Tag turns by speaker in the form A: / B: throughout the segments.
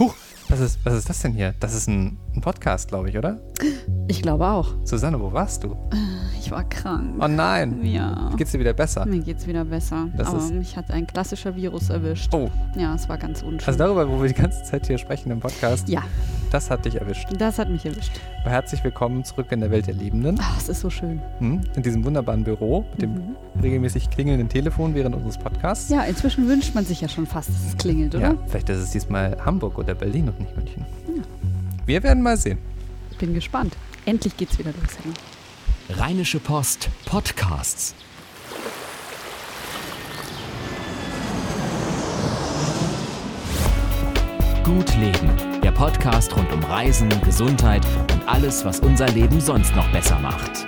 A: Huch, was ist, was ist das denn hier? Das ist ein, ein Podcast, glaube ich, oder?
B: Ich glaube auch.
A: Susanne, wo warst du?
B: Ich war krank.
A: Oh nein.
B: Ja.
A: Geht's dir wieder besser?
B: Mir geht's wieder besser.
A: Das
B: Aber
A: ist-
B: mich hat ein klassischer Virus erwischt.
A: Oh,
B: Ja, es war ganz unschön.
A: also darüber, wo wir die ganze Zeit hier sprechen im Podcast,
B: ja,
A: das hat dich erwischt.
B: das hat mich erwischt.
A: Aber herzlich willkommen zurück in der Welt der Lebenden.
B: Ach, es ist so schön.
A: Hm? In diesem wunderbaren Büro mit dem
B: Mhm.
A: regelmäßig klingelnden Telefon während unseres Podcasts.
B: Ja, inzwischen wünscht man sich ja schon fast, dass es klingelt, oder?
A: Ja, vielleicht ist es diesmal Hamburg oder Berlin und nicht München.
B: Ja.
A: Wir werden mal sehen.
B: Ich bin gespannt. Endlich geht's wieder los.
C: Rheinische Post Podcasts. Gut Leben. Podcast rund um Reisen, Gesundheit und alles, was unser Leben sonst noch besser macht.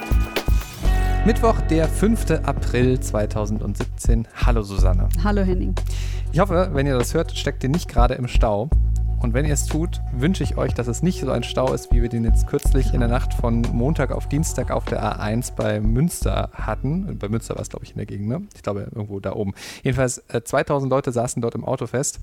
A: Mittwoch, der 5. April 2017. Hallo Susanne.
B: Hallo Henning.
A: Ich hoffe, wenn ihr das hört, steckt ihr nicht gerade im Stau. Und wenn ihr es tut, wünsche ich euch, dass es nicht so ein Stau ist, wie wir den jetzt kürzlich in der Nacht von Montag auf Dienstag auf der A1 bei Münster hatten. Bei Münster war es, glaube ich, in der Gegend, ne? Ich glaube, irgendwo da oben. Jedenfalls, äh, 2000 Leute saßen dort im Auto fest.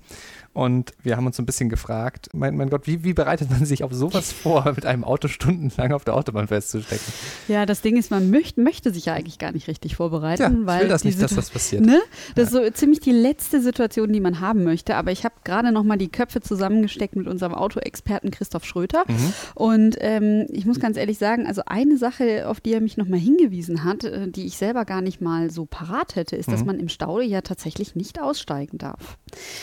A: Und wir haben uns so ein bisschen gefragt, mein, mein Gott, wie, wie bereitet man sich auf sowas vor, mit einem Auto stundenlang auf der Autobahn festzustecken?
B: Ja, das Ding ist, man möcht, möchte sich ja eigentlich gar nicht richtig vorbereiten,
A: ich
B: weil
A: will das nicht, dass das passiert.
B: Ne? Das ist so ziemlich die letzte Situation, die man haben möchte. Aber ich habe gerade noch mal die Köpfe zusammengesteckt mit unserem Autoexperten Christoph Schröter.
A: Mhm.
B: Und ähm, ich muss ganz ehrlich sagen, also eine Sache, auf die er mich noch mal hingewiesen hat, äh, die ich selber gar nicht mal so parat hätte, ist, dass
A: Mhm.
B: man im Stau ja tatsächlich nicht aussteigen darf.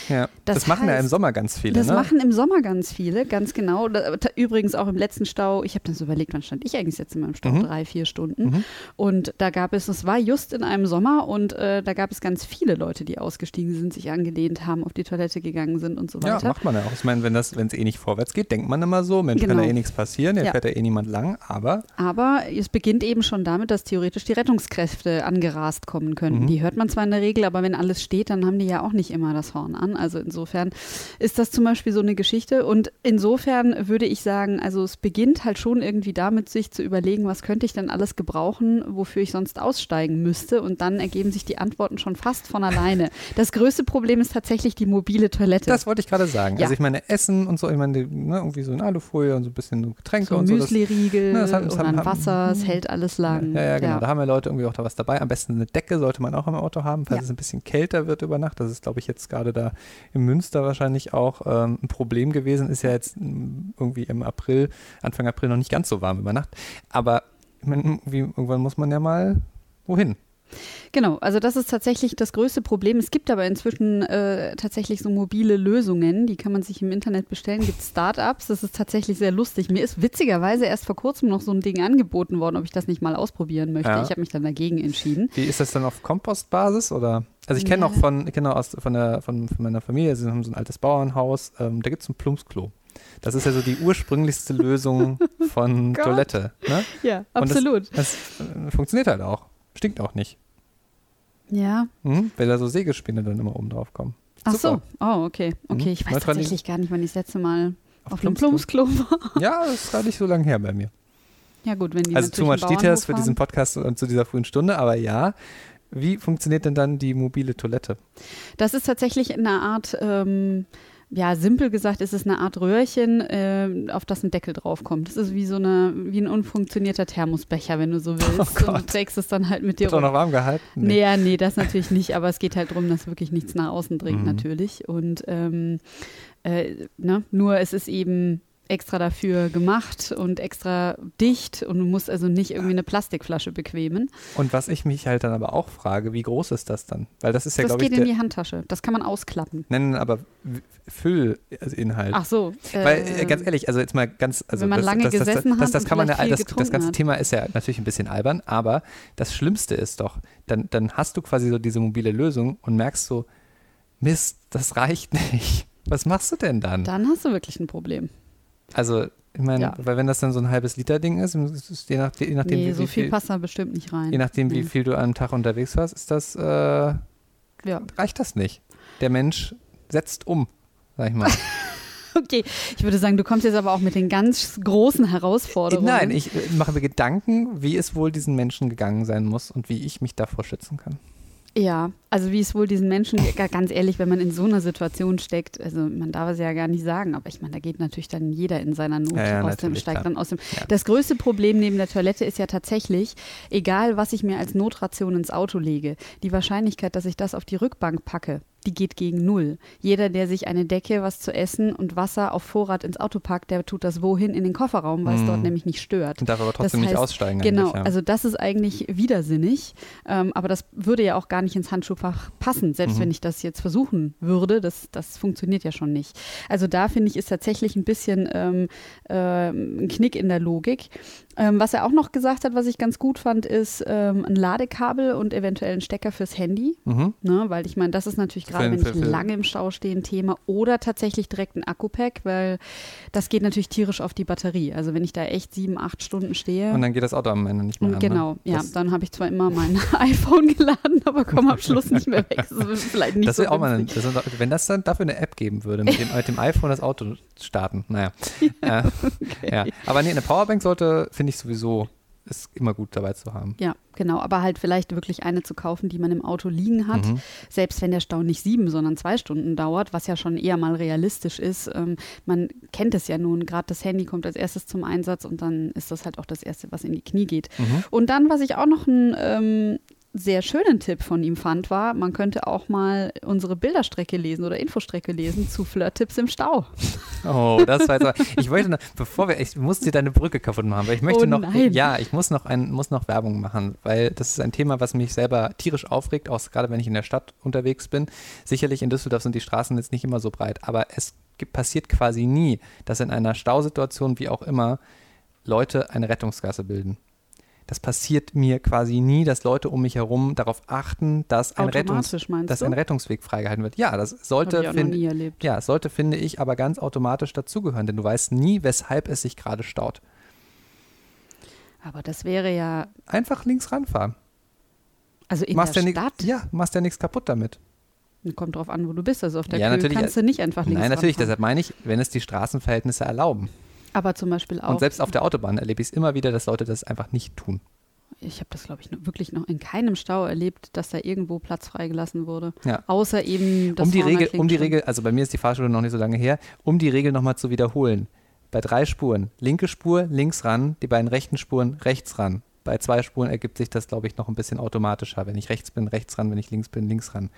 A: Ja, das,
B: Das
A: machen ja im Sommer ganz viele,
B: Das
A: ne?
B: machen im Sommer ganz viele, ganz genau. Da, übrigens auch im letzten Stau. Ich habe dann so überlegt, wann stand ich eigentlich jetzt in meinem Stau?
A: Mhm.
B: Drei, vier Stunden.
A: Mhm.
B: Und da gab es, es war just in einem Sommer und äh, da gab es ganz viele Leute, die ausgestiegen sind, sich angelehnt haben, auf die Toilette gegangen sind und so
A: Ja,
B: weiter.
A: macht man ja auch. Ich meine, wenn es eh nicht vorwärts geht, denkt man immer so, Mensch, kann
B: Genau.
A: da eh nichts passieren, hier
B: Ja.
A: fährt ja eh niemand lang, aber
B: Aber es beginnt eben schon damit, dass theoretisch die Rettungskräfte angerast kommen könnten.
A: Mhm.
B: Die hört man zwar in der Regel, aber wenn alles steht, dann haben die ja auch nicht immer das Horn an. Also insofern ist das zum Beispiel so eine Geschichte. Und insofern würde ich sagen, also es beginnt halt schon irgendwie damit, sich zu überlegen, was könnte ich denn alles gebrauchen, wofür ich sonst aussteigen müsste. Und dann ergeben sich die Antworten schon fast von alleine. Das größte Problem ist tatsächlich die mobile Toilette.
A: das wollte ich gerade sagen.
B: Ja.
A: Also ich meine, Essen und so, ich meine, ne, irgendwie so in Alufolie und so ein bisschen so Getränke
B: so
A: und so. Das,
B: Müsli-Riegel
A: Ne, das das
B: oder
A: haben-
B: ein Wasser, es hält alles lang.
A: ja, ja, genau. Da haben ja Leute irgendwie auch da was dabei. Am besten eine Decke sollte man auch im Auto haben, falls
B: Ja.
A: es ein bisschen kälter wird über Nacht. Das ist, glaube ich, jetzt gerade da in Münster wahrscheinlich auch ähm, ein Problem gewesen. Ist ja jetzt mm, irgendwie im April, Anfang April noch nicht ganz so warm über Nacht. Aber irgendwann muss man ja mal wohin.
B: Genau, also das ist tatsächlich das größte Problem. Es gibt aber inzwischen äh, tatsächlich so mobile Lösungen, die kann man sich im Internet bestellen. Gibt Startups, das ist tatsächlich sehr lustig. Mir ist witzigerweise erst vor kurzem noch so ein Ding angeboten worden, ob ich das nicht mal ausprobieren möchte.
A: Ja.
B: Ich habe mich dann dagegen entschieden.
A: Wie ist das dann auf Kompostbasis oder? Also ich kenne
B: Ja.
A: noch von, noch aus von, der, von, von meiner Familie, sie haben so ein altes Bauernhaus, ähm, da gibt es ein Plumpsklo. Das ist ja so die ursprünglichste Lösung von. Toilette. Ne?
B: Ja,
A: Und das-
B: absolut.
A: Das äh, funktioniert halt auch. Stinkt auch nicht.
B: ja.
A: Mhm, weil da so Sägespäne dann immer oben drauf kommen.
B: Ach
A: Super.
B: so. Oh, okay. Okay,
A: Mhm.
B: ich weiß tatsächlich gar nicht, wann ich das letzte Mal
A: Auf
B: auf einem
A: Plumpsklo.
B: War.
A: Ja, das ist gar nicht so lange her bei mir.
B: Ja gut, wenn die
A: also
B: natürlich
A: much details für diesen. Podcast und zu dieser frühen Stunde, aber ja. Wie funktioniert denn dann die mobile Toilette?
B: Das ist tatsächlich eine Art, ähm, ja, simpel gesagt, ist es eine Art Röhrchen, ähm, auf das ein Deckel draufkommt. Das ist wie so eine, wie ein unfunktionierter Thermosbecher, wenn du so willst.
A: Oh
B: und du trägst es dann halt mit dir
A: Wird auch noch warm gehalten?
B: Nee, ja, nee, das natürlich nicht, aber es geht halt darum, dass wirklich nichts nach außen dringt,
A: Mhm.
B: natürlich. Und ähm, äh, ne? nur es ist eben extra dafür gemacht und extra dicht und du musst also nicht irgendwie eine Plastikflasche bequemen.
A: Und was ich mich halt dann aber auch frage, wie groß ist das dann? Weil das ist ja,
B: das
A: glaube ich,
B: geht in die Handtasche. Das kann man ausklappen.
A: nennen aber Füllinhalt.
B: Ach so.
A: Weil, äh,
B: äh,
A: ganz ehrlich, also jetzt mal ganz, also
B: Wenn man
A: das,
B: lange
A: das, das, das,
B: gesessen
A: das,
B: hat
A: das kann man ja, das, das ganze
B: hat.
A: Thema ist ja natürlich ein bisschen albern, aber das Schlimmste ist doch, dann, dann hast du quasi so diese mobile Lösung und merkst so, Mist, das reicht nicht. Was machst du denn dann?
B: Dann hast du wirklich ein Problem.
A: Also, ich meine,
B: Ja.
A: weil wenn das dann so ein halbes Liter Ding ist, ist je, nach, je nachdem,
B: nee,
A: wie,
B: so
A: wie
B: viel
A: viel,
B: passt da bestimmt nicht rein.
A: je nachdem, wie
B: Nee.
A: viel du am Tag unterwegs warst, ist das, äh,
B: Ja.
A: reicht das nicht. Der Mensch setzt um, sag ich mal.
B: Okay, ich würde sagen, du kommst jetzt aber auch mit den ganz großen Herausforderungen.
A: Nein, ich äh, mache mir Gedanken, wie es wohl diesen Menschen gegangen sein muss und wie ich mich davor schützen kann.
B: Ja, also wie es wohl diesen Menschen, ganz ehrlich, wenn man in so einer Situation steckt, also man darf es ja gar nicht sagen, aber ich meine, da geht natürlich dann jeder in seiner Not
A: Ja, ja,
B: aus dem, steigt
A: klar.
B: dann aus dem.
A: Ja.
B: Das größte Problem neben der Toilette ist ja tatsächlich, egal was ich mir als Notration ins Auto lege, die Wahrscheinlichkeit, dass ich das auf die Rückbank packe, die geht gegen null. Jeder, der sich eine Decke, was zu essen und Wasser auf Vorrat ins Auto packt, der tut das wohin? In den Kofferraum, weil es
A: Mhm.
B: dort nämlich nicht stört.
A: Und darf aber trotzdem
B: Das
A: nicht
B: heißt,
A: aussteigen.
B: Genau,
A: ja.
B: also das ist eigentlich widersinnig, ähm, aber das würde ja auch gar nicht ins Handschuhfach passen, selbst
A: Mhm.
B: wenn ich das jetzt versuchen würde, das, das funktioniert ja schon nicht. Also da finde ich, ist tatsächlich ein bisschen ähm, ähm, ein Knick in der Logik. Ähm, was er auch noch gesagt hat, was ich ganz gut fand, ist ähm, ein Ladekabel und eventuell ein Stecker fürs Handy.
A: Mhm.
B: Ne, weil ich meine, das ist natürlich gerade, wenn ich lange im Stau stehe, ein Thema. Oder tatsächlich direkt ein Akku-Pack, weil das geht natürlich tierisch auf die Batterie. Also wenn ich da echt sieben, acht Stunden stehe.
A: Und dann geht das Auto am Ende nicht mehr an.
B: Genau,
A: ne?
B: ja,
A: Das,
B: dann habe ich zwar immer mein iPhone geladen, aber komme am Schluss nicht mehr weg. Das ist vielleicht nicht
A: das
B: so
A: auch mal, das wenn das dann dafür eine App geben würde, mit dem, mit dem iPhone das Auto starten. Naja. äh, ja. Aber nee, eine Powerbank sollte, finde ich sowieso, ist immer gut dabei zu haben.
B: Ja, genau, aber halt vielleicht wirklich eine zu kaufen, die man im Auto liegen hat,
A: Mhm.
B: selbst wenn der Stau nicht sieben, sondern zwei Stunden dauert, was ja schon eher mal realistisch ist. Ähm, man kennt es ja nun, gerade das Handy kommt als erstes zum Einsatz und dann ist das halt auch das Erste, was in die Knie geht.
A: Mhm.
B: Und dann, was ich auch noch einen ähm, sehr schönen Tipp von ihm fand, war, man könnte auch mal unsere Bilderstrecke lesen oder Infostrecke lesen zu Flirt-Tipps im Stau.
A: Oh, das war jetzt. Ich wollte noch, bevor wir, ich muss dir deine Brücke kaputt machen, weil ich möchte
B: Oh
A: noch,
B: nein.
A: ja, ich muss noch ein, muss noch Werbung machen, weil das ist ein Thema, was mich selber tierisch aufregt, auch gerade wenn ich in der Stadt unterwegs bin. Sicherlich in Düsseldorf sind die Straßen jetzt nicht immer so breit, aber es gibt, passiert quasi nie, dass in einer Stausituation, wie auch immer, Leute eine Rettungsgasse bilden. Das passiert mir quasi nie, dass Leute um mich herum darauf achten, dass ein, Rettungs, dass ein Rettungsweg freigehalten wird. Ja, das sollte,
B: erlebt.
A: ja, sollte, finde ich, aber ganz automatisch dazugehören, denn du weißt nie, weshalb es sich gerade staut.
B: Aber das wäre ja,
A: Einfach links ranfahren.
B: also in
A: machst
B: der
A: ja
B: Stadt,
A: ja, machst ja nichts kaputt damit.
B: kommt drauf an, wo du bist. Also auf der
A: Ja,
B: Kühe kannst du nicht einfach links
A: Nein, natürlich,
B: ranfahren.
A: deshalb meine ich, wenn es die Straßenverhältnisse erlauben.
B: Aber zum Beispiel auch,
A: Und selbst auf der Autobahn erlebe ich es immer wieder, dass Leute das einfach nicht tun.
B: ich habe das glaube ich noch, wirklich noch in keinem Stau erlebt, dass da irgendwo Platz freigelassen wurde.
A: Ja.
B: Außer eben das
A: um die Regel, um die. Regel, also bei mir ist die Fahrschule noch nicht so lange her, um die Regel nochmal zu wiederholen. Bei drei Spuren, linke Spur, links ran, die beiden rechten Spuren, rechts ran. Bei zwei Spuren ergibt sich das, glaube ich, noch ein bisschen automatischer. Wenn ich rechts bin, rechts ran, wenn ich links bin, links ran.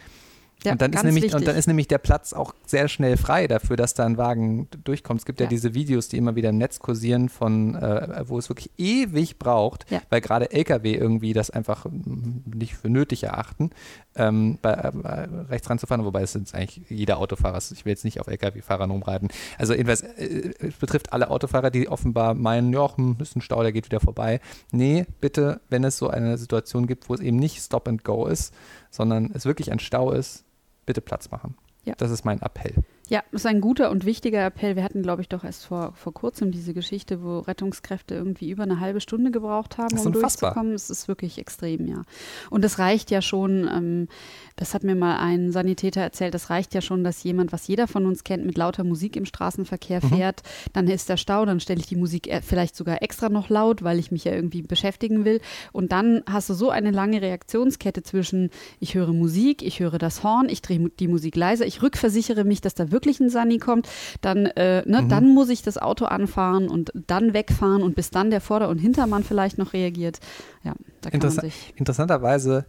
B: Ja,
A: und, dann ist nämlich,
B: wichtig.
A: und dann ist nämlich der Platz auch sehr schnell frei dafür, dass da ein Wagen durchkommt. Es gibt ja,
B: Ja.
A: diese Videos, die immer wieder im Netz kursieren, von, äh, wo es wirklich ewig braucht,
B: Ja.
A: weil gerade Lkw irgendwie das einfach nicht für nötig erachten, ähm, bei, äh, rechts ranzufahren, wobei es sind eigentlich jeder Autofahrer, ist. ich will jetzt nicht auf Lkw-Fahrern rumreiten. Also jedenfalls, äh, es betrifft alle Autofahrer, die offenbar meinen, ja, hm, ist ein Stau, der geht wieder vorbei. Nee, bitte, wenn es so eine Situation gibt, wo es eben nicht Stop and Go ist, sondern es wirklich ein Stau ist, bitte Platz machen.
B: Ja.
A: Das ist mein Appell.
B: Ja, das ist ein guter und wichtiger Appell. Wir hatten, glaube ich, doch erst vor, vor kurzem diese Geschichte, wo Rettungskräfte irgendwie über eine halbe Stunde gebraucht haben,
A: Das ist
B: um
A: unfassbar.
B: durchzukommen. Es ist wirklich extrem, ja. Und es reicht ja schon, ähm, das hat mir mal ein Sanitäter erzählt, das reicht ja schon, dass jemand, was jeder von uns kennt, mit lauter Musik im Straßenverkehr
A: Mhm.
B: fährt. Dann ist der Stau, dann stelle ich die Musik e- vielleicht sogar extra noch laut, weil ich mich ja irgendwie beschäftigen will. Und dann hast du so eine lange Reaktionskette zwischen, ich höre Musik, ich höre das Horn, ich drehe die Musik leiser, ich rückversichere mich, dass da wirklich ein Sani kommt, dann, äh, ne,
A: Mhm.
B: dann muss ich das Auto anfahren und dann wegfahren und bis dann der Vorder- und Hintermann vielleicht noch reagiert. Ja, da kann man
A: Interessa
B: sich.
A: interessanterweise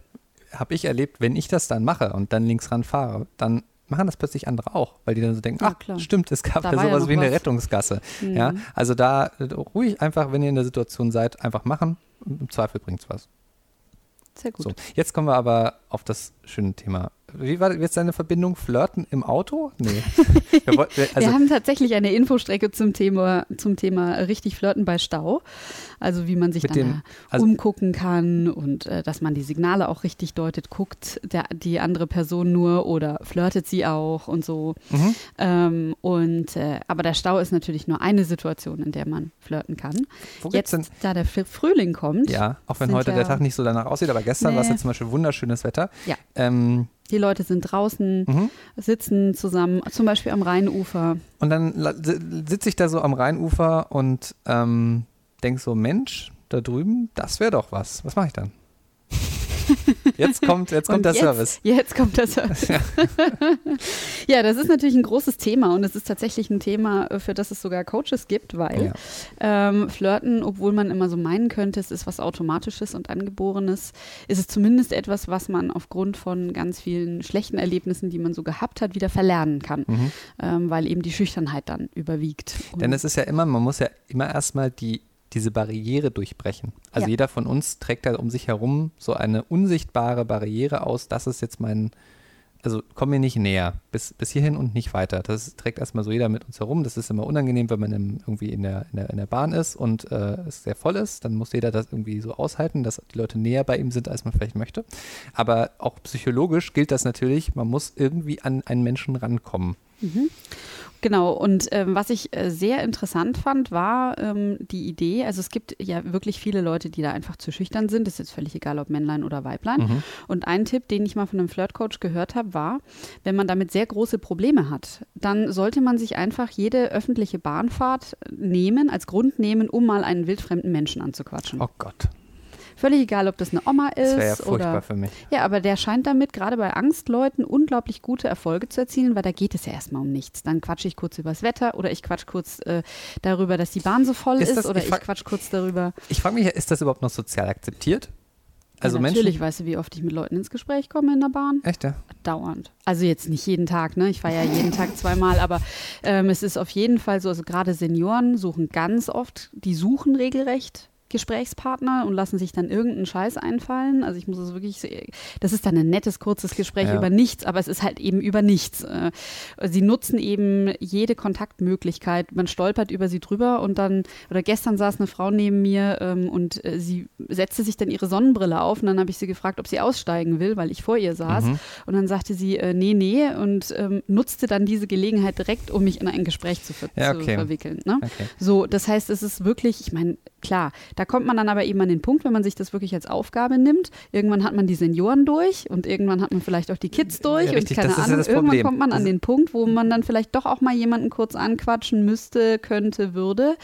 A: habe ich erlebt, wenn ich das dann mache und dann links ran fahre, dann machen das plötzlich andere auch, weil die dann so denken,
B: Ja,
A: ach,
B: klar.
A: stimmt, es gab
B: Da
A: ja
B: ja
A: sowas
B: noch
A: wie eine
B: was.
A: Rettungsgasse.
B: Mhm.
A: Ja, also da äh, ruhig einfach, wenn ihr in der Situation seid, einfach machen. Im Zweifel bringt es was.
B: Sehr gut.
A: So, jetzt kommen wir aber auf das schöne Thema. Wie war jetzt deine Verbindung? Flirten im Auto? Nee. Wir wollten- also,
B: wir haben tatsächlich eine Infostrecke zum Thema, zum Thema richtig flirten bei Stau. Also wie man sich dann
A: dem- also-
B: umgucken kann und äh, dass man die Signale auch richtig deutet, guckt der, die andere Person nur oder flirtet sie auch und so.
A: mhm.
B: Ähm, und äh, aber der Stau ist natürlich nur eine Situation, in der man flirten kann.
A: Wo
B: Jetzt,
A: denn
B: da der Fr- Frühling kommt,
A: Ja, auch wenn heute
B: ja-
A: der Tag nicht so danach aussieht, aber gestern
B: Nee.
A: war es ja zum Beispiel wunderschönes Wetter.
B: Ja.
A: Ähm,
B: die Leute sind draußen,
A: mhm.
B: sitzen zusammen, zum Beispiel am Rheinufer.
A: Und dann sitze ich da so am Rheinufer und ähm, denke so, Mensch, da drüben, das wäre doch was. Was mache ich dann? Jetzt kommt, jetzt kommt der
B: jetzt,
A: Service.
B: Jetzt kommt der Service. Ja. das ist natürlich ein großes Thema und es ist tatsächlich ein Thema, äh, für das es sogar Coaches gibt, weil ähm, Flirten, obwohl man immer so meinen könnte, es ist was Automatisches und Angeborenes, ist es zumindest etwas, was man aufgrund von ganz vielen schlechten Erlebnissen, die man so gehabt hat, wieder verlernen kann,
A: Mhm.
B: ähm, weil eben die Schüchternheit dann überwiegt. Und
A: Denn es ist ja immer, man muss ja immer erstmal die, diese Barriere durchbrechen. Also
B: Ja.
A: jeder von uns trägt da um sich herum so eine unsichtbare Barriere aus, das ist jetzt mein, also komm mir nicht näher, bis, bis hierhin und nicht weiter. Das trägt erstmal so jeder mit uns herum. Das ist immer unangenehm, wenn man im, irgendwie in der, in, der, in der Bahn ist und äh, es sehr voll ist. Dann muss jeder das irgendwie so aushalten, dass die Leute näher bei ihm sind, als man vielleicht möchte. Aber auch psychologisch gilt das natürlich, man muss irgendwie an einen Menschen rankommen.
B: Genau, und ähm, was ich äh, sehr interessant fand, war ähm, die Idee, also es gibt ja wirklich viele Leute, die da einfach zu schüchtern sind, ist jetzt völlig egal, ob Männlein oder Weiblein.
A: Mhm.
B: Und ein Tipp, den ich mal von einem Flirtcoach gehört habe, war, wenn man damit sehr große Probleme hat, dann sollte man sich einfach jede öffentliche Bahnfahrt nehmen, als Grund nehmen, um mal einen wildfremden Menschen anzuquatschen.
A: Oh Gott,
B: Völlig egal, ob das eine Oma
A: das
B: ist
A: wäre ja furchtbar
B: oder
A: für mich.
B: ja, aber der scheint damit gerade bei Angstleuten unglaublich gute Erfolge zu erzielen, weil da geht es ja erstmal um nichts. Dann quatsche ich kurz übers Wetter oder ich quatsch kurz äh, darüber, dass die Bahn so voll
A: Ist
B: ist,
A: das-
B: oder
A: ich
B: ich quatsch kurz darüber.
A: Ich frage mich, ist das überhaupt noch sozial akzeptiert? Also
B: ja,
A: Menschen.
B: natürlich, weißt du, wie oft ich mit Leuten ins Gespräch komme in der Bahn?
A: Echt, ja?
B: Dauernd. Also jetzt nicht jeden Tag, ne? Ich fahre ja jeden Tag zweimal, aber ähm, es ist auf jeden Fall so, also gerade Senioren suchen ganz oft, die suchen regelrecht Gesprächspartner und lassen sich dann irgendeinen Scheiß einfallen. Also ich muss es wirklich, das ist dann ein nettes, kurzes Gespräch
A: Ja.
B: über nichts, aber es ist halt eben über nichts. Äh, Sie nutzen eben jede Kontaktmöglichkeit. Man stolpert über sie drüber und dann, oder gestern saß eine Frau neben mir ähm, und äh, sie setzte sich dann ihre Sonnenbrille auf und dann habe ich sie gefragt, ob sie aussteigen will, weil ich vor ihr saß.
A: Mhm.
B: Und dann sagte sie, äh, nee, nee, und ähm, nutzte dann diese Gelegenheit direkt, um mich in ein Gespräch zu, ver
A: Ja,
B: zu
A: okay.
B: verwickeln. Ne?
A: Okay.
B: So, das heißt, es ist wirklich, ich meine, klar, da kommt man dann aber eben an den Punkt, wenn man sich das wirklich als Aufgabe nimmt. Irgendwann hat man die Senioren durch und irgendwann hat man vielleicht auch die Kids durch
A: Ja, richtig,
B: und keine
A: ja
B: Ahnung.
A: das
B: irgendwann kommt man an
A: Das-
B: den Punkt, wo man dann vielleicht doch auch mal jemanden kurz anquatschen müsste, könnte, würde,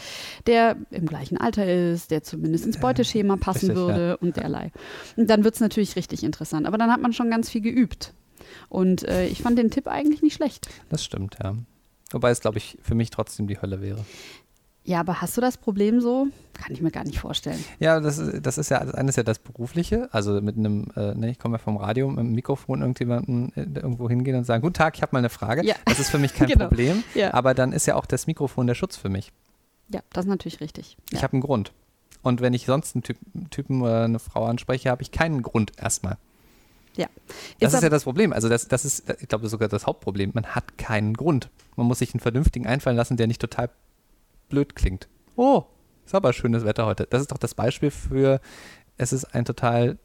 B: der im gleichen Alter ist, der zumindest ins Beuteschema passen
A: richtig,
B: würde und derlei. Und dann wird es natürlich richtig interessant. Aber dann hat man schon ganz viel geübt. Und äh, ich fand den Tipp eigentlich nicht schlecht.
A: Das stimmt, ja. Wobei es, glaube ich, für mich trotzdem die Hölle wäre.
B: Ja, aber hast du das Problem so? Kann ich mir gar nicht vorstellen.
A: Ja, das ist, das ist ja, das eine ist ja das Berufliche, also mit einem, äh, ne, ich komme ja vom Radio, mit einem Mikrofon irgendjemanden äh, irgendwo hingehen und sagen, guten Tag, ich habe mal eine Frage.
B: Ja.
A: Das ist für mich kein
B: Genau.
A: Problem,
B: Ja.
A: aber dann ist ja auch das Mikrofon der Schutz für mich.
B: Ja, das ist natürlich richtig.
A: Ich
B: Ja.
A: habe einen Grund. Und wenn ich sonst einen Typ, Typen oder eine Frau anspreche, habe ich keinen Grund erstmal.
B: ja.
A: Das ist,
B: aber-
A: ja das Problem. Also das, das ist, ich glaube, ist sogar das Hauptproblem. Man hat keinen Grund. Man muss sich einen vernünftigen einfallen lassen, der nicht total blöd klingt. Oh, ist aber schönes Wetter heute. Das ist doch das Beispiel für, es ist ein total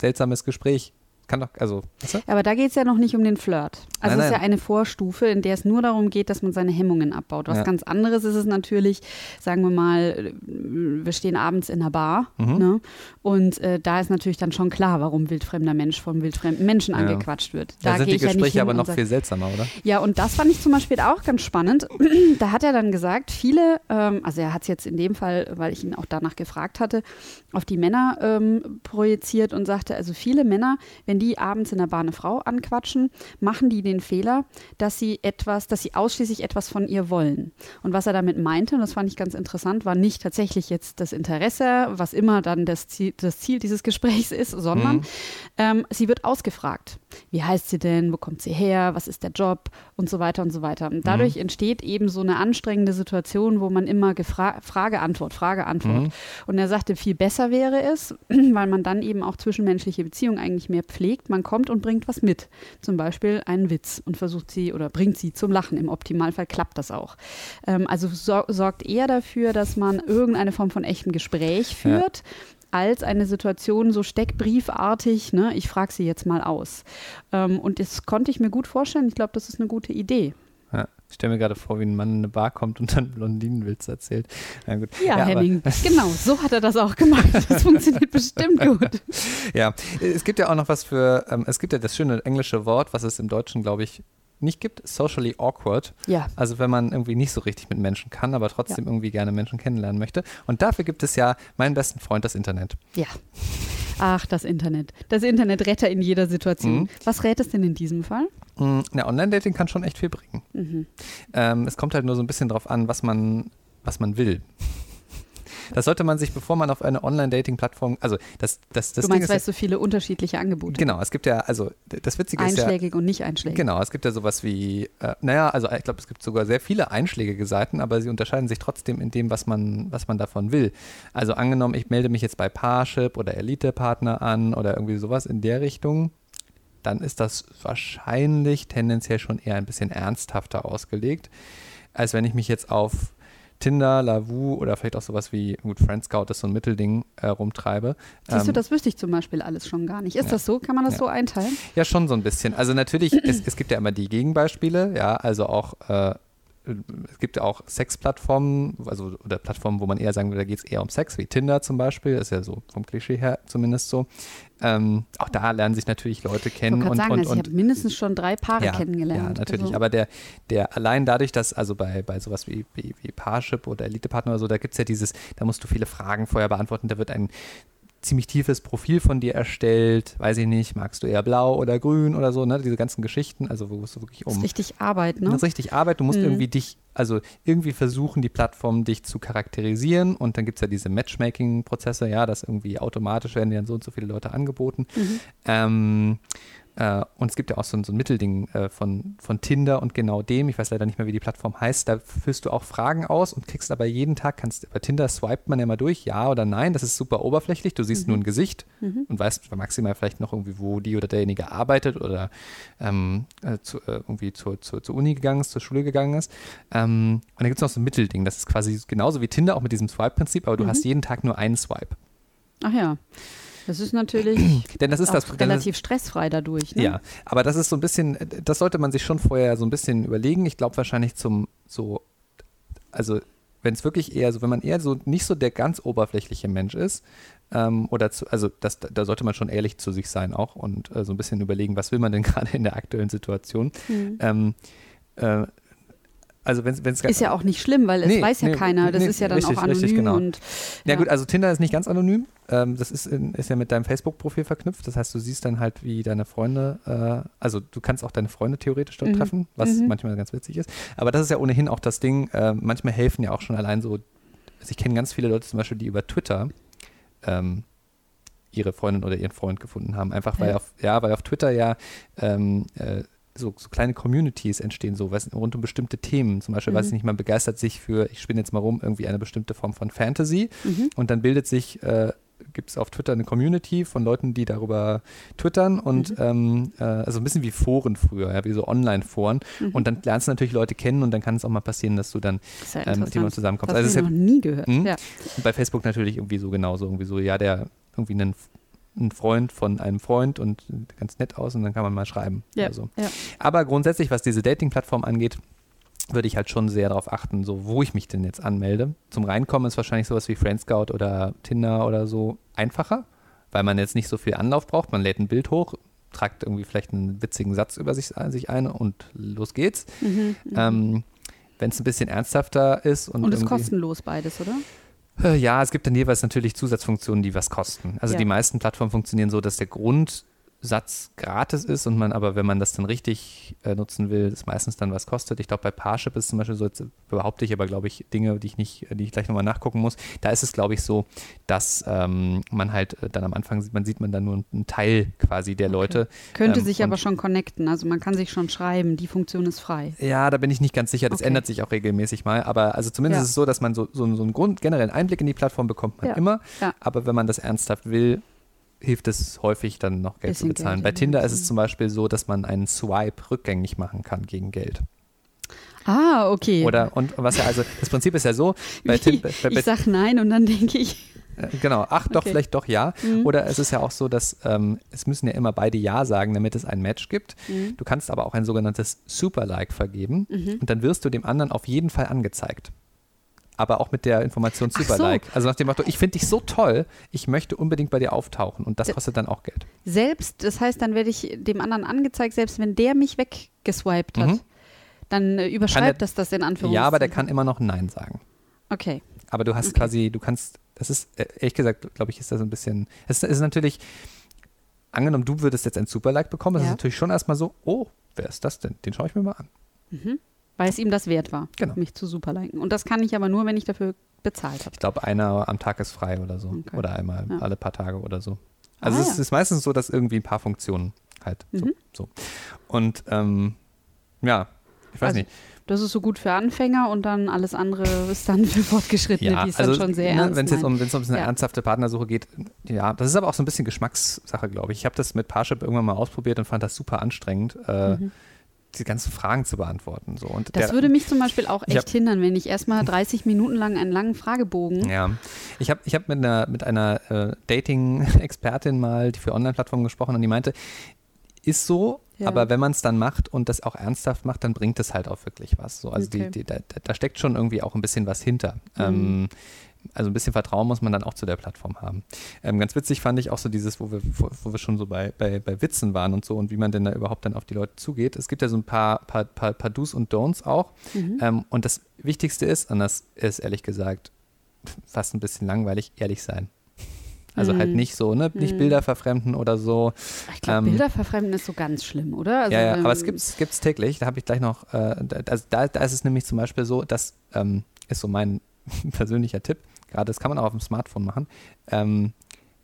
A: seltsames Gespräch. Kann doch, also, weißt du?
B: Aber da geht es ja noch nicht um den Flirt. Also
A: Nein,
B: es ist ja eine Vorstufe, in der es nur darum geht, dass man seine Hemmungen abbaut. Was
A: Ja.
B: ganz anderes ist es natürlich, sagen wir mal, wir stehen abends in einer Bar
A: Mhm.
B: ne? und äh, da ist natürlich dann schon klar, warum wildfremder Mensch vom wildfremden Menschen
A: Ja.
B: angequatscht wird.
A: Da, sind
B: gehe
A: die
B: ja
A: Gespräche
B: hin
A: aber noch
B: sag-
A: viel seltsamer, oder?
B: Ja, und das fand ich zum Beispiel auch ganz spannend. Da hat er dann gesagt, viele, ähm, also er hat es jetzt in dem Fall, weil ich ihn auch danach gefragt hatte, auf die Männer ähm, projiziert und sagte, also viele Männer, wenn die abends in der Bar eine Frau anquatschen, machen die den Fehler, dass sie etwas, dass sie ausschließlich etwas von ihr wollen. Und was er damit meinte, und das fand ich ganz interessant, war nicht tatsächlich jetzt das Interesse, was immer dann das Ziel, das Ziel dieses Gesprächs ist, sondern
A: Mhm.
B: ähm, sie wird ausgefragt. Wie heißt sie denn? Wo kommt sie her? Was ist der Job? Und so weiter und so weiter. Und dadurch entsteht eben so eine anstrengende Situation, wo man immer Frage, Antwort, Frage, Antwort.
A: Mhm.
B: Und er sagte, viel besser wäre es, weil man dann eben auch zwischenmenschliche Beziehungen eigentlich mehr pflegt. Man kommt und bringt was mit. Zum Beispiel einen Witz und versucht sie oder bringt sie zum Lachen. Im Optimalfall klappt das auch. Ähm, also sor sorgt eher dafür, dass man irgendeine Form von echtem Gespräch
A: Ja.
B: führt. Als eine Situation so steckbriefartig, ne, ich frage sie jetzt mal aus. Ähm, und das konnte ich mir gut vorstellen. Ich glaube, das ist eine gute Idee.
A: Ja. Ich stelle mir gerade vor, wie ein Mann in eine Bar kommt und dann Blondinenwitz erzählt. Gut.
B: Ja,
A: aber-
B: Henning, genau, so hat er das auch gemacht. Das funktioniert bestimmt gut.
A: Ja, es gibt ja auch noch was für, ähm, es gibt ja das schöne englische Wort, was es im Deutschen, glaube ich, nicht gibt, socially awkward.
B: Ja,
A: Also wenn man irgendwie nicht so richtig mit Menschen kann, aber trotzdem irgendwie gerne Menschen kennenlernen möchte. Und dafür gibt es ja meinen besten Freund, das Internet.
B: ja. Ach, das Internet. Das Internet Retter in jeder Situation.
A: Mhm.
B: Was rät es denn in diesem Fall?
A: Mm, Na, Online-Dating kann schon echt viel bringen.
B: Mhm.
A: Ähm, es kommt halt nur so ein bisschen drauf an, was man, was man will. Das sollte man sich, bevor man auf eine Online-Dating-Plattform, also das, das, das
B: du
A: Ding
B: meinst,
A: ist
B: weil
A: ja,
B: es so viele unterschiedliche Angebote
A: genau, es gibt ja, also das Witzige ist ja,
B: Einschlägig und nicht einschlägig.
A: Genau, es gibt ja sowas wie, äh, naja, also ich glaube, es gibt sogar sehr viele einschlägige Seiten, aber sie unterscheiden sich trotzdem in dem, was man, was man davon will. Also angenommen, ich melde mich jetzt bei Parship oder Elite-Partner an oder irgendwie sowas in der Richtung, dann ist das wahrscheinlich tendenziell schon eher ein bisschen ernsthafter ausgelegt, als wenn ich mich jetzt auf Tinder, Lavu oder vielleicht auch sowas wie, gut, Friendscout ist so ein Mittelding, äh, rumtreibe.
B: Siehst du,
A: Ähm,
B: das wüsste ich zum Beispiel alles schon gar nicht. Ist
A: Ja.
B: das so? Kann man das
A: Ja.
B: so einteilen?
A: Ja, schon so ein bisschen. Also natürlich, es, es gibt ja immer die Gegenbeispiele, ja, also auch, äh, es gibt ja auch Sexplattformen, also oder Plattformen, wo man eher sagen würde, da geht es eher um Sex, wie Tinder zum Beispiel, ist ja so vom Klischee her zumindest so. Ähm, auch da lernen sich natürlich Leute
B: Ich
A: kennen
B: wollte
A: und,
B: sagen,
A: und,
B: also ich habe mindestens schon drei Paare
A: ja,
B: kennengelernt.
A: Ja, natürlich.
B: Also,
A: Aber der, der allein dadurch, dass, also bei, bei sowas wie, wie, wie Parship oder Elite-Partner oder so, da gibt es ja dieses, da musst du viele Fragen vorher beantworten, da wird ein ziemlich tiefes Profil von dir erstellt, weiß ich nicht, magst du eher blau oder grün oder so, ne, diese ganzen Geschichten, also wo es wirklich
B: das
A: um
B: ist richtig Arbeit, ne?
A: das ist richtig Arbeit. Du musst
B: Mhm.
A: irgendwie dich, also irgendwie versuchen, die Plattform dich zu charakterisieren. Und dann gibt es ja diese Matchmaking-Prozesse, ja, dass irgendwie automatisch werden dir dann so und so viele Leute angeboten.
B: Mhm.
A: Ähm, äh, und es gibt ja auch so, ein- so ein Mittelding äh, von, von Tinder und genau dem, ich weiß leider nicht mehr, wie die Plattform heißt, da füllst du auch Fragen aus und kriegst aber jeden Tag, kannst bei Tinder swipet man ja mal durch, ja oder nein, das ist super oberflächlich, du siehst nur ein Gesicht
B: Mhm.
A: und weißt maximal vielleicht noch irgendwie, wo die oder derjenige arbeitet oder ähm, äh, zu, äh, irgendwie zur, zur, zur Uni gegangen ist, zur Schule gegangen ist. Ähm, und dann gibt es noch so ein Mittelding, das ist quasi genauso wie Tinder, auch mit diesem Swipe-Prinzip, aber du
B: Mhm.
A: hast jeden Tag nur einen Swipe.
B: Ach ja. Das ist natürlich
A: Denn das ist das, denn das
B: relativ stressfrei dadurch. Ne?
A: Ja, aber das ist so ein bisschen, das sollte man sich schon vorher so ein bisschen überlegen. Ich glaube wahrscheinlich zum so, also wenn es wirklich eher so, wenn man eher so nicht so der ganz oberflächliche Mensch ist, ähm, oder zu, also das, da sollte man schon ehrlich zu sich sein auch und äh, so ein bisschen überlegen, was will man denn gerade in der aktuellen Situation.
B: Mhm.
A: Ähm, äh, also wenn es
B: Ist ja auch nicht schlimm, weil es
A: Nee,
B: weiß ja
A: nee,
B: keiner. Das
A: nee,
B: ist ja dann
A: richtig,
B: auch anonym
A: richtig, genau.
B: und
A: Ja, gut, also Tinder ist nicht ganz anonym. Ähm, das ist, in, ist ja mit deinem Facebook-Profil verknüpft. Das heißt, du siehst dann halt, wie deine Freunde, äh, also du kannst auch deine Freunde theoretisch dort
B: Mhm.
A: treffen, was
B: Mhm.
A: manchmal ganz witzig ist. Aber das ist ja ohnehin auch das Ding. Äh, manchmal helfen ja auch schon allein so, also ich kenne ganz viele Leute zum Beispiel, die über Twitter ähm, ihre Freundin oder ihren Freund gefunden haben. Einfach weil
B: Ja.
A: auf, ja, weil auf Twitter ja ähm, äh, so, so kleine Communities entstehen, so weiß, rund um bestimmte Themen. Zum Beispiel, weiß ich
B: Mhm.
A: nicht, man begeistert sich für, ich spinne jetzt mal rum, irgendwie eine bestimmte Form von Fantasy
B: mhm.
A: und dann bildet sich, äh, gibt es auf Twitter eine Community von Leuten, die darüber twittern und
B: Mhm.
A: ähm, äh, also ein bisschen wie Foren früher, ja, wie so Online-Foren.
B: Mhm.
A: Und dann lernst du natürlich Leute kennen und dann kann es auch mal passieren, dass du dann
B: ja
A: ähm, mit jemandem zusammenkommst.
B: Das
A: Also
B: habe ich noch nie gehört.
A: Mhm.
B: Ja.
A: bei Facebook natürlich irgendwie so genauso, irgendwie so, ja, der irgendwie einen, ein Freund von einem Freund und ganz nett aus und dann kann man mal schreiben.
B: Ja,
A: oder so.
B: ja.
A: Aber grundsätzlich, was diese Dating-Plattform angeht, würde ich halt schon sehr darauf achten, so wo ich mich denn jetzt anmelde. Zum Reinkommen ist wahrscheinlich sowas wie Friendscout oder Tinder oder so einfacher, weil man jetzt nicht so viel Anlauf braucht. Man lädt ein Bild hoch, tragt irgendwie vielleicht einen witzigen Satz über sich, sich ein und los geht's.
B: Mhm. Mhm.
A: Ähm, Wenn es ein bisschen ernsthafter ist und,
B: und ist kostenlos beides, oder?
A: Ja, es gibt dann jeweils natürlich Zusatzfunktionen, die was kosten. Also
B: Ja.
A: die meisten Plattformen funktionieren so, dass der Grundsatz gratis ist und man aber, wenn man das dann richtig äh, nutzen will, das meistens dann was kostet. Ich glaube, bei Parship ist zum Beispiel so, jetzt behaupte ich aber, glaube ich, Dinge, die ich nicht, die ich gleich nochmal nachgucken muss. Da ist es, glaube ich, so, dass ähm, man halt äh, dann am Anfang sieht, man sieht man dann nur einen Teil quasi der Leute.
B: Könnte
A: Ähm,
B: sich aber schon connecten. Also man kann sich schon schreiben. Die Funktion ist frei.
A: Ja, da bin ich nicht ganz sicher. Das
B: Okay.
A: ändert sich auch regelmäßig mal. Aber also zumindest
B: Ja.
A: ist es so, dass man so, so, so einen Grund, generellen Einblick in die Plattform bekommt man
B: Ja.
A: immer.
B: Ja.
A: Aber wenn man das ernsthaft will, hilft es häufig dann noch Geld zu bezahlen.
B: Geld
A: Bei Tinder ist es zum Beispiel so, dass man einen Swipe rückgängig machen kann gegen Geld.
B: Ah, okay.
A: Oder und was ja also das Prinzip ist ja so, bei,
B: Wie,
A: Tin- bei, bei,
B: ich sag nein und dann denke ich.
A: äh, genau, ach doch,
B: Okay.
A: vielleicht doch ja.
B: Mhm.
A: Oder es ist ja auch so, dass ähm, es müssen ja immer beide Ja sagen, damit es ein Match gibt.
B: Mhm.
A: Du kannst aber auch ein sogenanntes Super-Like vergeben
B: Mhm.
A: und dann wirst du dem anderen auf jeden Fall angezeigt. Aber auch mit der Information
B: Ach so.
A: Super-Like. Also nach dem Motto, ich finde dich so toll, ich möchte unbedingt bei dir auftauchen und das
B: D-
A: kostet dann auch Geld.
B: Selbst, das heißt, dann werde ich dem anderen angezeigt, selbst wenn der mich weggeswiped hat.
A: Mhm.
B: Dann äh, überschreibt
A: der-
B: das das in Anführungszeichen.
A: Ja, aber der kann immer noch Nein sagen.
B: Okay.
A: Aber du hast
B: Okay.
A: quasi, du kannst das ist, äh, ehrlich gesagt, glaube ich, ist das ein bisschen, es ist natürlich, angenommen, du würdest jetzt ein Super-Like bekommen, das
B: Ja.
A: ist natürlich schon erstmal so, oh, wer ist das denn? Den schaue ich mir mal an.
B: Mhm. Weil es ihm das wert war,
A: Genau.
B: mich zu superliken. Und das kann ich aber nur, wenn ich dafür bezahlt habe.
A: Ich glaube, einer am Tag ist frei oder so.
B: Okay.
A: Oder einmal
B: Ja.
A: alle paar Tage oder so. Also
B: Ah,
A: es
B: ja.
A: ist meistens so, dass irgendwie ein paar Funktionen halt so.
B: Mhm.
A: so. Und ähm, ja, ich weiß
B: Also,
A: nicht.
B: Das ist so gut für Anfänger und dann alles andere ist dann für Fortgeschrittene,
A: Ja,
B: die es
A: also
B: dann schon sehr
A: ne,
B: ernst
A: wenn es jetzt um, wenn's um eine
B: Ja.
A: ernsthafte Partnersuche geht, ja, das ist aber auch so ein bisschen Geschmackssache, glaube ich. Ich habe das mit Parship irgendwann mal ausprobiert und fand das super anstrengend, äh,
B: Mhm.
A: Die ganzen Fragen zu beantworten. So. Und
B: Das
A: der,
B: würde mich zum Beispiel auch echt hindern, wenn ich erstmal 30 Minuten lang einen langen Fragebogen.
A: Ja, ich habe ich hab mit einer, mit einer äh, Dating-Expertin mal die für Online-Plattformen gesprochen und die meinte, ist so,
B: Ja.
A: aber wenn man es dann macht und das auch ernsthaft macht, dann bringt es halt auch wirklich was. So, also
B: Okay.
A: die, die, da, da steckt schon irgendwie auch ein bisschen was hinter.
B: Mhm.
A: Ähm, also ein bisschen Vertrauen muss man dann auch zu der Plattform haben. Ähm, ganz witzig fand ich auch so dieses, wo wir, wo, wo wir schon so bei, bei, bei Witzen waren und so und wie man denn da überhaupt dann auf die Leute zugeht. Es gibt ja so ein paar, paar, paar, paar Do's und Don'ts auch.
B: Mhm.
A: Ähm, und das Wichtigste ist, und das ist ehrlich gesagt fast ein bisschen langweilig, ehrlich sein. Also halt
B: Mhm.
A: nicht so, ne? Nicht
B: Mhm.
A: Bilder verfremden oder so.
B: Ich glaube,
A: ähm,
B: Bilder verfremden ist so ganz schlimm, oder? Also,
A: ja, ja,
B: ähm,
A: aber es gibt's, gibt's täglich. Da habe ich gleich noch, äh, da, also da, da ist es nämlich zum Beispiel so, das ähm, ist so mein persönlicher Tipp. Gerade das kann man auch auf dem Smartphone machen. Ähm,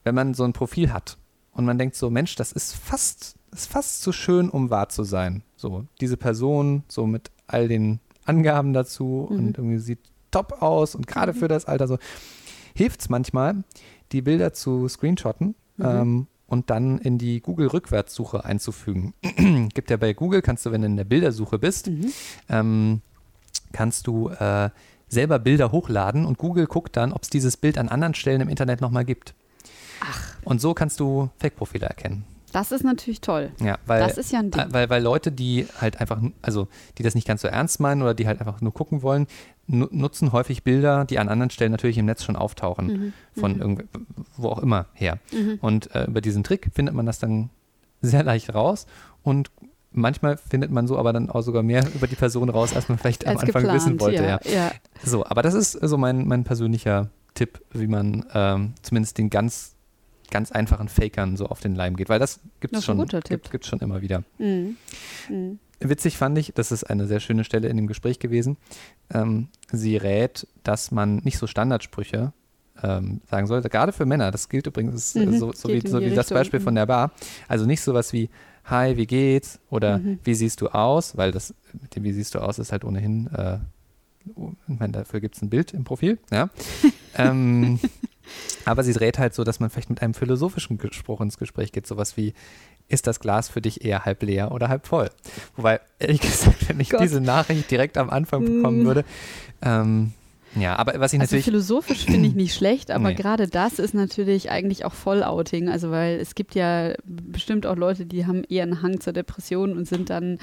A: wenn man so ein Profil hat und man denkt so, Mensch, das ist fast, ist fast zu schön, um wahr zu sein. So, diese Person, so mit all den Angaben dazu
B: Mhm.
A: und irgendwie sieht top aus und gerade
B: Mhm.
A: für das Alter so, hilft es manchmal, die Bilder zu screenshotten
B: Mhm.
A: ähm, und dann in die Google-Rückwärtssuche einzufügen. Gibt ja bei Google, kannst du, wenn du in der Bildersuche bist,
B: Mhm.
A: ähm, kannst du äh, selber Bilder hochladen und Google guckt dann, ob es dieses Bild an anderen Stellen im Internet nochmal gibt.
B: Ach,
A: Und so kannst du Fake-Profile erkennen.
B: Das ist natürlich toll.
A: Ja, weil,
B: das ist ja ein Ding.
A: weil, weil Leute, die halt einfach, also die das nicht ganz so ernst meinen oder die halt einfach nur gucken wollen, nu nutzen häufig Bilder, die an anderen Stellen natürlich im Netz schon auftauchen,
B: Mhm.
A: von
B: Mhm.
A: irgendw wo auch immer her.
B: Mhm.
A: Und äh, über diesen Trick findet man das dann sehr leicht raus und manchmal findet man so aber dann auch sogar mehr über die Person raus, als man vielleicht am
B: Als
A: Anfang
B: geplant,
A: wissen wollte. Ja.
B: ja. ja.
A: So, aber das ist so mein, mein persönlicher Tipp, wie man ähm, zumindest den ganz, ganz einfachen Fakern so auf den Leim geht, weil das gibt es schon, gibt, gibt's schon immer wieder.
B: Mhm. Mhm.
A: Witzig fand ich, das ist eine sehr schöne Stelle in dem Gespräch gewesen. Ähm, sie rät, dass man nicht so Standardsprüche ähm, sagen sollte, gerade für Männer. Das gilt übrigens äh,
B: Mhm,
A: so, so,
B: geht
A: wie, so wie das Beispiel von
B: mhm.
A: der Bar. Also nicht sowas wie Hi, wie geht's? Oder
B: Mhm.
A: wie siehst du aus? Weil das mit dem Wie siehst du aus ist halt ohnehin, äh, ich meine, dafür gibt es ein Bild im Profil. Ja. ähm, aber sie rät halt so, dass man vielleicht mit einem philosophischen Spruch ins Gespräch geht. Sowas wie, ist das Glas für dich eher halb leer oder halb voll? Wobei, ehrlich gesagt, wenn ich
B: Gott.
A: diese Nachricht direkt am Anfang bekommen
B: Mm.
A: würde, ähm, ja, aber was ich
B: Also
A: natürlich.
B: philosophisch finde ich nicht schlecht, aber
A: Nee.
B: gerade das ist natürlich eigentlich auch Voll-Outing. Also weil es gibt ja bestimmt auch Leute, die haben eher einen Hang zur Depression und sind dann,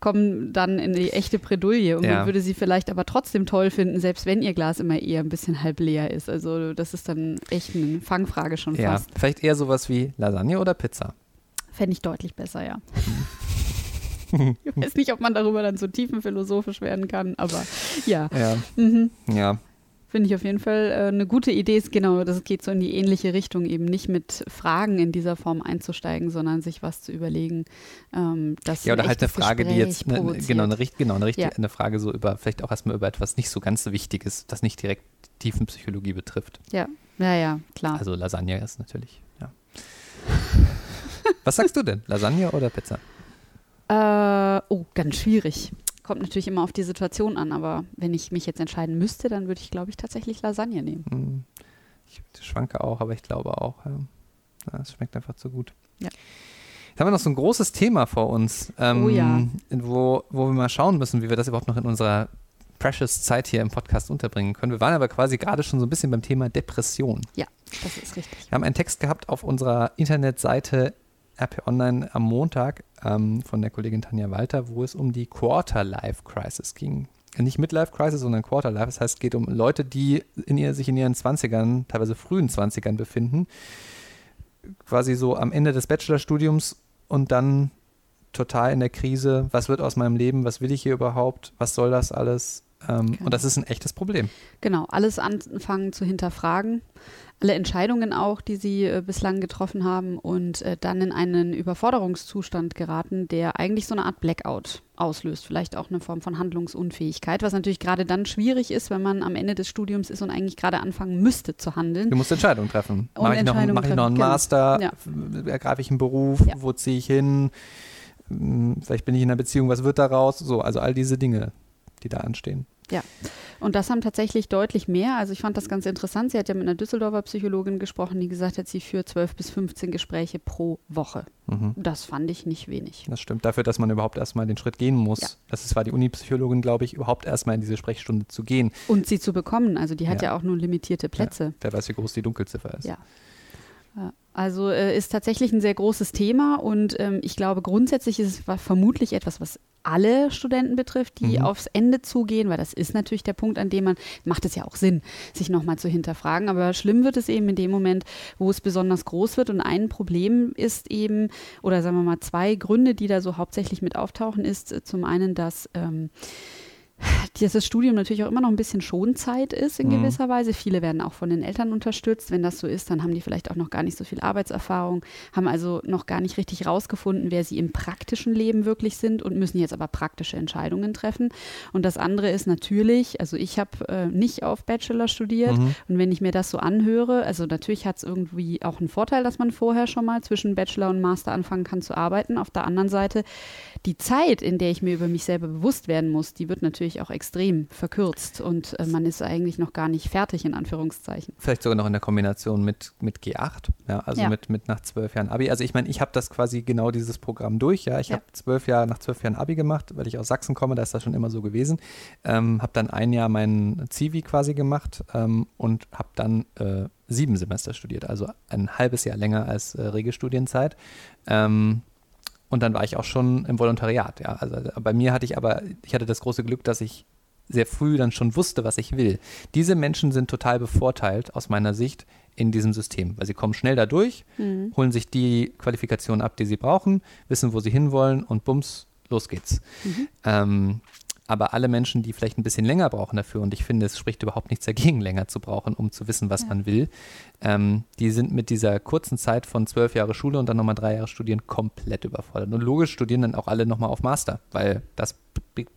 B: kommen dann in die echte Bredouille. Und
A: Ja.
B: man würde sie vielleicht aber trotzdem toll finden, selbst wenn ihr Glas immer eher ein bisschen halb leer ist. Also das ist dann echt eine Fangfrage schon
A: ja,
B: fast.
A: vielleicht eher sowas wie Lasagne oder Pizza.
B: Fände ich deutlich besser, ja. ich weiß nicht, ob man darüber dann so tiefenphilosophisch werden kann, aber ja.
A: Ja,
B: Mhm.
A: ja.
B: Finde ich auf jeden Fall äh, eine gute Idee. Ist genau, das geht so in die ähnliche Richtung, eben nicht mit Fragen in dieser Form einzusteigen, sondern sich was zu überlegen. Ähm, das
A: Ja, oder
B: ein
A: halt eine Frage, die jetzt,
B: Gespräch
A: ne, genau, eine, genau, eine, richtige,
B: Ja.
A: eine Frage so über, vielleicht auch erstmal über etwas nicht so ganz so Wichtiges, das nicht direkt Tiefenpsychologie betrifft.
B: Ja, ja, ja, klar.
A: Also Lasagne ist natürlich, ja. Was sagst du denn? Lasagne oder Pizza?
B: Äh, oh, ganz schwierig. Kommt natürlich immer auf die Situation an, aber wenn ich mich jetzt entscheiden müsste, dann würde ich, glaube ich, tatsächlich Lasagne nehmen.
A: Hm, Ich schwanke auch, aber ich glaube auch, ja. Ja, es schmeckt einfach zu gut.
B: Ja.
A: Jetzt haben wir noch so ein großes Thema vor uns, ähm,
B: Oh ja.
A: wo, wo wir mal schauen müssen, wie wir das überhaupt noch in unserer precious Zeit hier im Podcast unterbringen können. Wir waren aber quasi gerade schon so ein bisschen beim Thema Depression.
B: Das ist richtig.
A: Wir haben einen Text gehabt auf unserer Internetseite RP Online am Montag ähm, von der Kollegin Tanja Walter, wo es um die Quarter-Life-Crisis ging. Nicht Midlife-Crisis, sondern Quarter-Life. Das heißt, es geht um Leute, die in ihr, sich in ihren 20ern, teilweise frühen 20ern befinden. Quasi so am Ende des Bachelorstudiums und dann total in der Krise. Was wird aus meinem Leben? Was will ich hier überhaupt? Was soll das alles? Ähm, genau. Und das ist ein echtes Problem.
B: Genau, alles anfangen zu hinterfragen, alle Entscheidungen auch, die sie äh, bislang getroffen haben und äh, dann in einen Überforderungszustand geraten, der eigentlich so eine Art Blackout auslöst, vielleicht auch eine Form von Handlungsunfähigkeit, was natürlich gerade dann schwierig ist, wenn man am Ende des Studiums ist und eigentlich gerade anfangen müsste zu handeln.
A: Du musst Entscheidungen treffen. Mache ich, noch, mach ich noch einen genau. Master? Ja. Ergreife ich einen Beruf? Ja. Wo ziehe ich hin? Hm, vielleicht bin ich in einer Beziehung, was wird daraus? So, also all diese Dinge, die da anstehen.
B: Ja, und das haben tatsächlich deutlich mehr. Also ich fand das ganz interessant. Sie hat ja mit einer Düsseldorfer Psychologin gesprochen, die gesagt hat, sie führt 12 bis 15 Gespräche pro Woche. Mhm. Das fand ich nicht wenig.
A: Das stimmt. Dafür, dass man überhaupt erstmal den Schritt gehen muss. Ja. Das war die Uni-Psychologin, glaube ich, überhaupt erstmal in diese Sprechstunde zu gehen.
B: Und sie zu bekommen. Also die hat ja, ja auch nur limitierte Plätze. Ja.
A: Wer weiß, wie groß die Dunkelziffer ist.
B: Ja. Also äh, ist tatsächlich ein sehr großes Thema und ähm, ich glaube grundsätzlich ist es vermutlich etwas, was alle Studenten betrifft, die mhm. aufs Ende zugehen, weil das ist natürlich der Punkt, an dem man, macht es ja auch Sinn, sich nochmal zu hinterfragen. Aber schlimm wird es eben in dem Moment, wo es besonders groß wird. Und ein Problem ist eben, oder sagen wir mal zwei Gründe, die da so hauptsächlich mit auftauchen, ist äh, zum einen, dass ähm, dass das Studium natürlich auch immer noch ein bisschen Schonzeit ist in mhm. gewisser Weise. Viele werden auch von den Eltern unterstützt. Wenn das so ist, dann haben die vielleicht auch noch gar nicht so viel Arbeitserfahrung, haben also noch gar nicht richtig rausgefunden, wer sie im praktischen Leben wirklich sind und müssen jetzt aber praktische Entscheidungen treffen. Und das andere ist natürlich, also ich habe äh, nicht auf Bachelor studiert mhm. und wenn ich mir das so anhöre, also natürlich hat es irgendwie auch einen Vorteil, dass man vorher schon mal zwischen Bachelor und Master anfangen kann zu arbeiten. Auf der anderen Seite, die Zeit, in der ich mir über mich selber bewusst werden muss, die wird natürlich auch extrem verkürzt und äh, man ist eigentlich noch gar nicht fertig, in Anführungszeichen.
A: Vielleicht sogar noch in der Kombination mit, mit G8, ja, also ja. Mit, mit nach zwölf Jahren Abi. Also ich meine, ich habe das quasi genau dieses Programm durch, ja. Ich ja. habe zwölf Jahre, nach zwölf Jahren Abi gemacht, weil ich aus Sachsen komme, da ist das schon immer so gewesen. Ähm, habe dann ein Jahr meinen Zivi quasi gemacht ähm, und habe dann äh, sieben Semester studiert, also ein halbes Jahr länger als äh, Regelstudienzeit. Ähm, und dann war ich auch schon im Volontariat, ja. Also bei mir hatte ich aber, ich hatte das große Glück, dass ich sehr früh dann schon wusste, was ich will. Diese Menschen sind total bevorteilt aus meiner Sicht in diesem System, weil sie kommen schnell da durch, mhm. holen sich die Qualifikation ab, die sie brauchen, wissen, wo sie hinwollen und bums, los geht's. Mhm. Ähm, aber alle Menschen, die vielleicht ein bisschen länger brauchen dafür, und ich finde, es spricht überhaupt nichts dagegen, länger zu brauchen, um zu wissen, was ja. man will, ähm, die sind mit dieser kurzen Zeit von zwölf Jahre Schule und dann nochmal drei Jahre studieren komplett überfordert. Und logisch studieren dann auch alle nochmal auf Master, weil das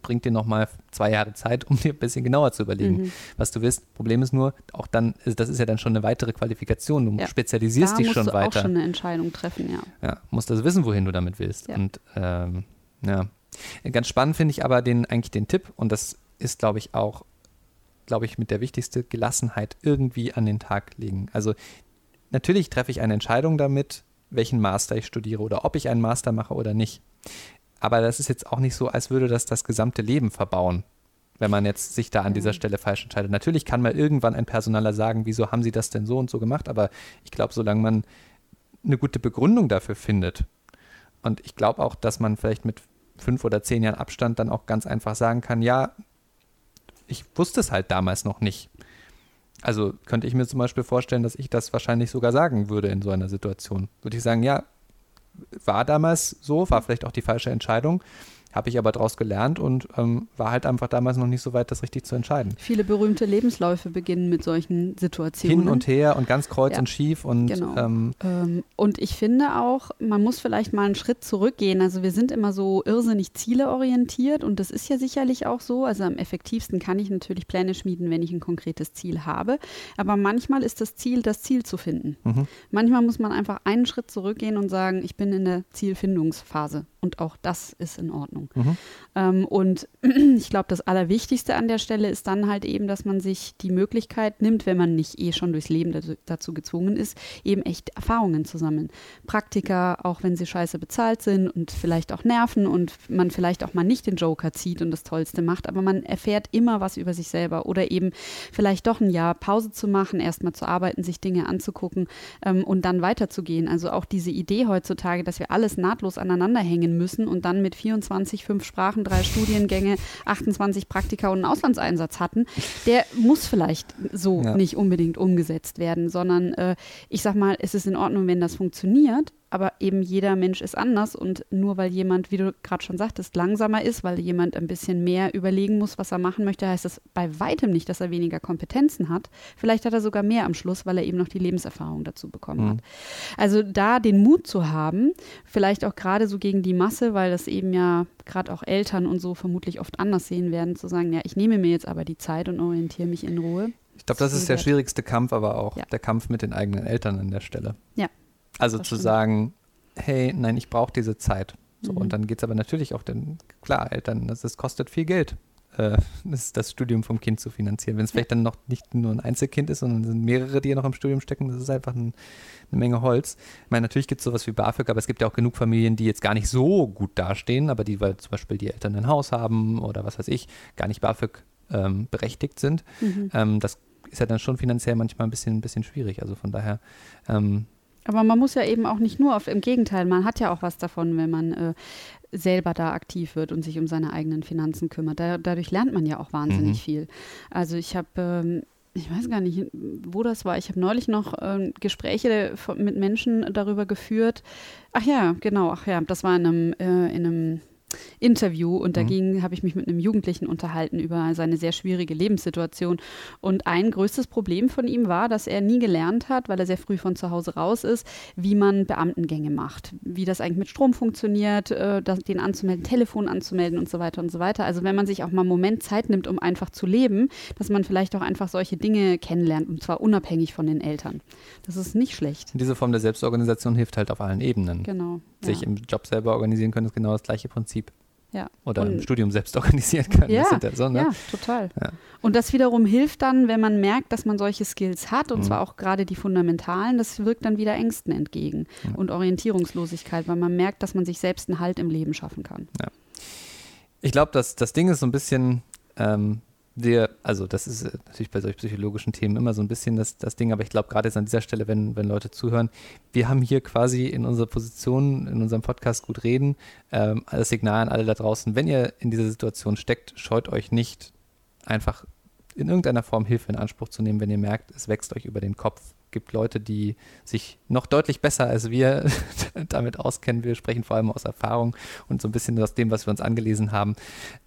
A: bringt dir nochmal zwei Jahre Zeit, um dir ein bisschen genauer zu überlegen, mhm. was du willst. Problem ist nur, auch dann, das ist ja dann schon eine weitere Qualifikation. Du ja. spezialisierst da dich schon weiter. Da musst du auch
B: schon eine Entscheidung treffen, ja.
A: Ja, musst also wissen, wohin du damit willst. Ja. Und ähm, ja, Ganz spannend finde ich aber den, eigentlich den Tipp, und das ist, glaube ich, auch, glaube ich, mit der wichtigste Gelassenheit irgendwie an den Tag legen. Also natürlich treffe ich eine Entscheidung damit, welchen Master ich studiere oder ob ich einen Master mache oder nicht. Aber das ist jetzt auch nicht so, als würde das das gesamte Leben verbauen, wenn man jetzt sich da an dieser Stelle falsch entscheidet. Natürlich kann mal irgendwann ein Personaler sagen, wieso haben sie das denn so und so gemacht, aber ich glaube, solange man eine gute Begründung dafür findet, und ich glaube auch, dass man vielleicht mit fünf oder zehn Jahren Abstand dann auch ganz einfach sagen kann, ja, ich wusste es halt damals noch nicht. Also könnte ich mir zum Beispiel vorstellen, dass ich das wahrscheinlich sogar sagen würde in so einer Situation. Würde ich sagen, ja, war damals so, war vielleicht auch die falsche Entscheidung, habe ich aber daraus gelernt und ähm, war halt einfach damals noch nicht so weit, das richtig zu entscheiden.
B: Viele berühmte Lebensläufe beginnen mit solchen Situationen.
A: Hin und her und ganz kreuz ja. und schief. Und, genau.
B: ähm, ähm, und ich finde auch, man muss vielleicht mal einen Schritt zurückgehen. Also wir sind immer so irrsinnig zieleorientiert und das ist ja sicherlich auch so. Also am effektivsten kann ich natürlich Pläne schmieden, wenn ich ein konkretes Ziel habe. Aber manchmal ist das Ziel, das Ziel zu finden. Mhm. Manchmal muss man einfach einen Schritt zurückgehen und sagen, ich bin in der Zielfindungsphase. Und auch das ist in Ordnung. Mhm. Ähm, und ich glaube, das Allerwichtigste an der Stelle ist dann halt eben, dass man sich die Möglichkeit nimmt, wenn man nicht eh schon durchs Leben dazu, dazu gezwungen ist, eben echt Erfahrungen zu sammeln. Praktika, auch wenn sie scheiße bezahlt sind und vielleicht auch nerven und man vielleicht auch mal nicht den Joker zieht und das Tollste macht, aber man erfährt immer was über sich selber oder eben vielleicht doch ein Jahr Pause zu machen, erstmal zu arbeiten, sich Dinge anzugucken ähm, und dann weiterzugehen. Also auch diese Idee heutzutage, dass wir alles nahtlos aneinander hängen müssen und dann mit 24, fünf Sprachen, drei Studiengänge, 28 Praktika und einen Auslandseinsatz hatten, der muss vielleicht so ja. nicht unbedingt umgesetzt werden, sondern äh, ich sag mal, es ist in Ordnung, wenn das funktioniert, aber eben jeder Mensch ist anders und nur weil jemand, wie du gerade schon sagtest, langsamer ist, weil jemand ein bisschen mehr überlegen muss, was er machen möchte, heißt das bei weitem nicht, dass er weniger Kompetenzen hat. Vielleicht hat er sogar mehr am Schluss, weil er eben noch die Lebenserfahrung dazu bekommen mhm. hat. Also da den Mut zu haben, vielleicht auch gerade so gegen die Masse, weil das eben ja gerade auch Eltern und so vermutlich oft anders sehen werden, zu sagen, ja, ich nehme mir jetzt aber die Zeit und orientiere mich in Ruhe.
A: Ich glaube, das ist der schwierigste Kampf, aber auch ja. der Kampf mit den eigenen Eltern an der Stelle.
B: Ja.
A: Also zu stimmt. sagen, hey, nein, ich brauche diese Zeit. So, mhm. Und dann geht es aber natürlich auch, denn klar, Eltern, das, das kostet viel Geld, äh, das, das, Studium vom Kind zu finanzieren. Wenn es vielleicht dann noch nicht nur ein Einzelkind ist, sondern es sind mehrere, die ja noch im Studium stecken, das ist einfach ein, eine Menge Holz. Ich meine, natürlich gibt es sowas wie BAföG, aber es gibt ja auch genug Familien, die jetzt gar nicht so gut dastehen, aber die, weil zum Beispiel die Eltern ein Haus haben oder was weiß ich, gar nicht BAföG ähm, berechtigt sind. Mhm. Ähm, das ist ja dann schon finanziell manchmal ein bisschen, ein bisschen schwierig. Also von daher. Ähm,
B: aber man muss ja eben auch nicht nur auf, im Gegenteil, man hat ja auch was davon, wenn man äh, selber da aktiv wird und sich um seine eigenen Finanzen kümmert. Da, dadurch lernt man ja auch wahnsinnig mhm. viel. Also ich habe ähm, ich weiß gar nicht, wo das war. Ich habe neulich noch äh, Gespräche mit Menschen darüber geführt. Ach ja, genau, ach ja, das war in einem, äh, in einem Interview und dagegen mhm. habe ich mich mit einem Jugendlichen unterhalten über seine sehr schwierige Lebenssituation. Und ein größtes Problem von ihm war, dass er nie gelernt hat, weil er sehr früh von zu Hause raus ist, wie man Beamtengänge macht, wie das eigentlich mit Strom funktioniert, äh, das, den anzumelden, Telefon anzumelden und so weiter und so weiter. Also wenn man sich auch mal einen Moment Zeit nimmt, um einfach zu leben, dass man vielleicht auch einfach solche Dinge kennenlernt und zwar unabhängig von den Eltern. Das ist nicht schlecht.
A: Diese Form der Selbstorganisation hilft halt auf allen Ebenen.
B: Genau.
A: Sich ja. im Job selber organisieren können, ist genau das gleiche Prinzip.
B: Ja.
A: Oder und, im Studium selbst organisieren kann.
B: Ja, so, ne? ja total. Ja. Und das wiederum hilft dann, wenn man merkt, dass man solche Skills hat, und mhm. zwar auch gerade die fundamentalen, das wirkt dann wieder Ängsten entgegen mhm. und Orientierungslosigkeit, weil man merkt, dass man sich selbst einen Halt im Leben schaffen kann.
A: Ja. Ich glaube, das Ding ist so ein bisschen, ähm, wir, also das ist äh, natürlich bei solchen psychologischen Themen immer so ein bisschen das, das Ding, aber ich glaube gerade jetzt an dieser Stelle, wenn, wenn Leute zuhören, wir haben hier quasi in unserer Position, in unserem Podcast gut reden, ähm, das Signal an alle da draußen, wenn ihr in dieser Situation steckt, scheut euch nicht einfach in irgendeiner Form Hilfe in Anspruch zu nehmen, wenn ihr merkt, es wächst euch über den Kopf gibt Leute, die sich noch deutlich besser als wir damit auskennen. Wir sprechen vor allem aus Erfahrung und so ein bisschen aus dem, was wir uns angelesen haben.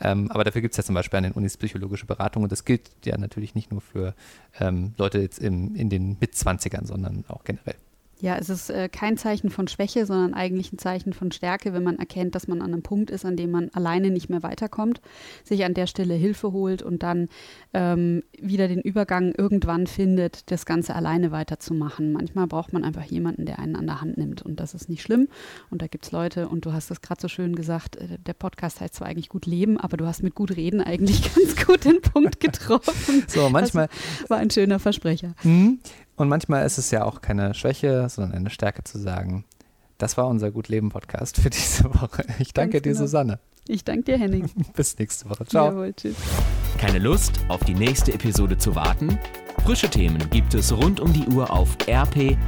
A: Ähm, aber dafür gibt es ja zum Beispiel an den Unis psychologische Beratung und das gilt ja natürlich nicht nur für ähm, Leute jetzt im, in den Mitzwanzigern, sondern auch generell.
B: Ja, es ist äh, kein Zeichen von Schwäche, sondern eigentlich ein Zeichen von Stärke, wenn man erkennt, dass man an einem Punkt ist, an dem man alleine nicht mehr weiterkommt, sich an der Stelle Hilfe holt und dann ähm, wieder den Übergang irgendwann findet, das Ganze alleine weiterzumachen. Manchmal braucht man einfach jemanden, der einen an der Hand nimmt und das ist nicht schlimm. Und da gibt es Leute, und du hast das gerade so schön gesagt, äh, der Podcast heißt zwar eigentlich gut leben, aber du hast mit gut reden eigentlich ganz gut den Punkt getroffen.
A: so, manchmal.
B: Das war ein schöner Versprecher.
A: Mhm. Und manchmal ist es ja auch keine Schwäche, sondern eine Stärke zu sagen, das war unser Gut Leben Podcast für diese Woche. Ich danke dir, genau. Susanne.
B: Ich danke dir, Henning.
A: Bis nächste Woche. Ciao.
B: Jawohl, tschüss.
C: Keine Lust, auf die nächste Episode zu warten? Frische Themen gibt es rund um die Uhr auf rp-online.de.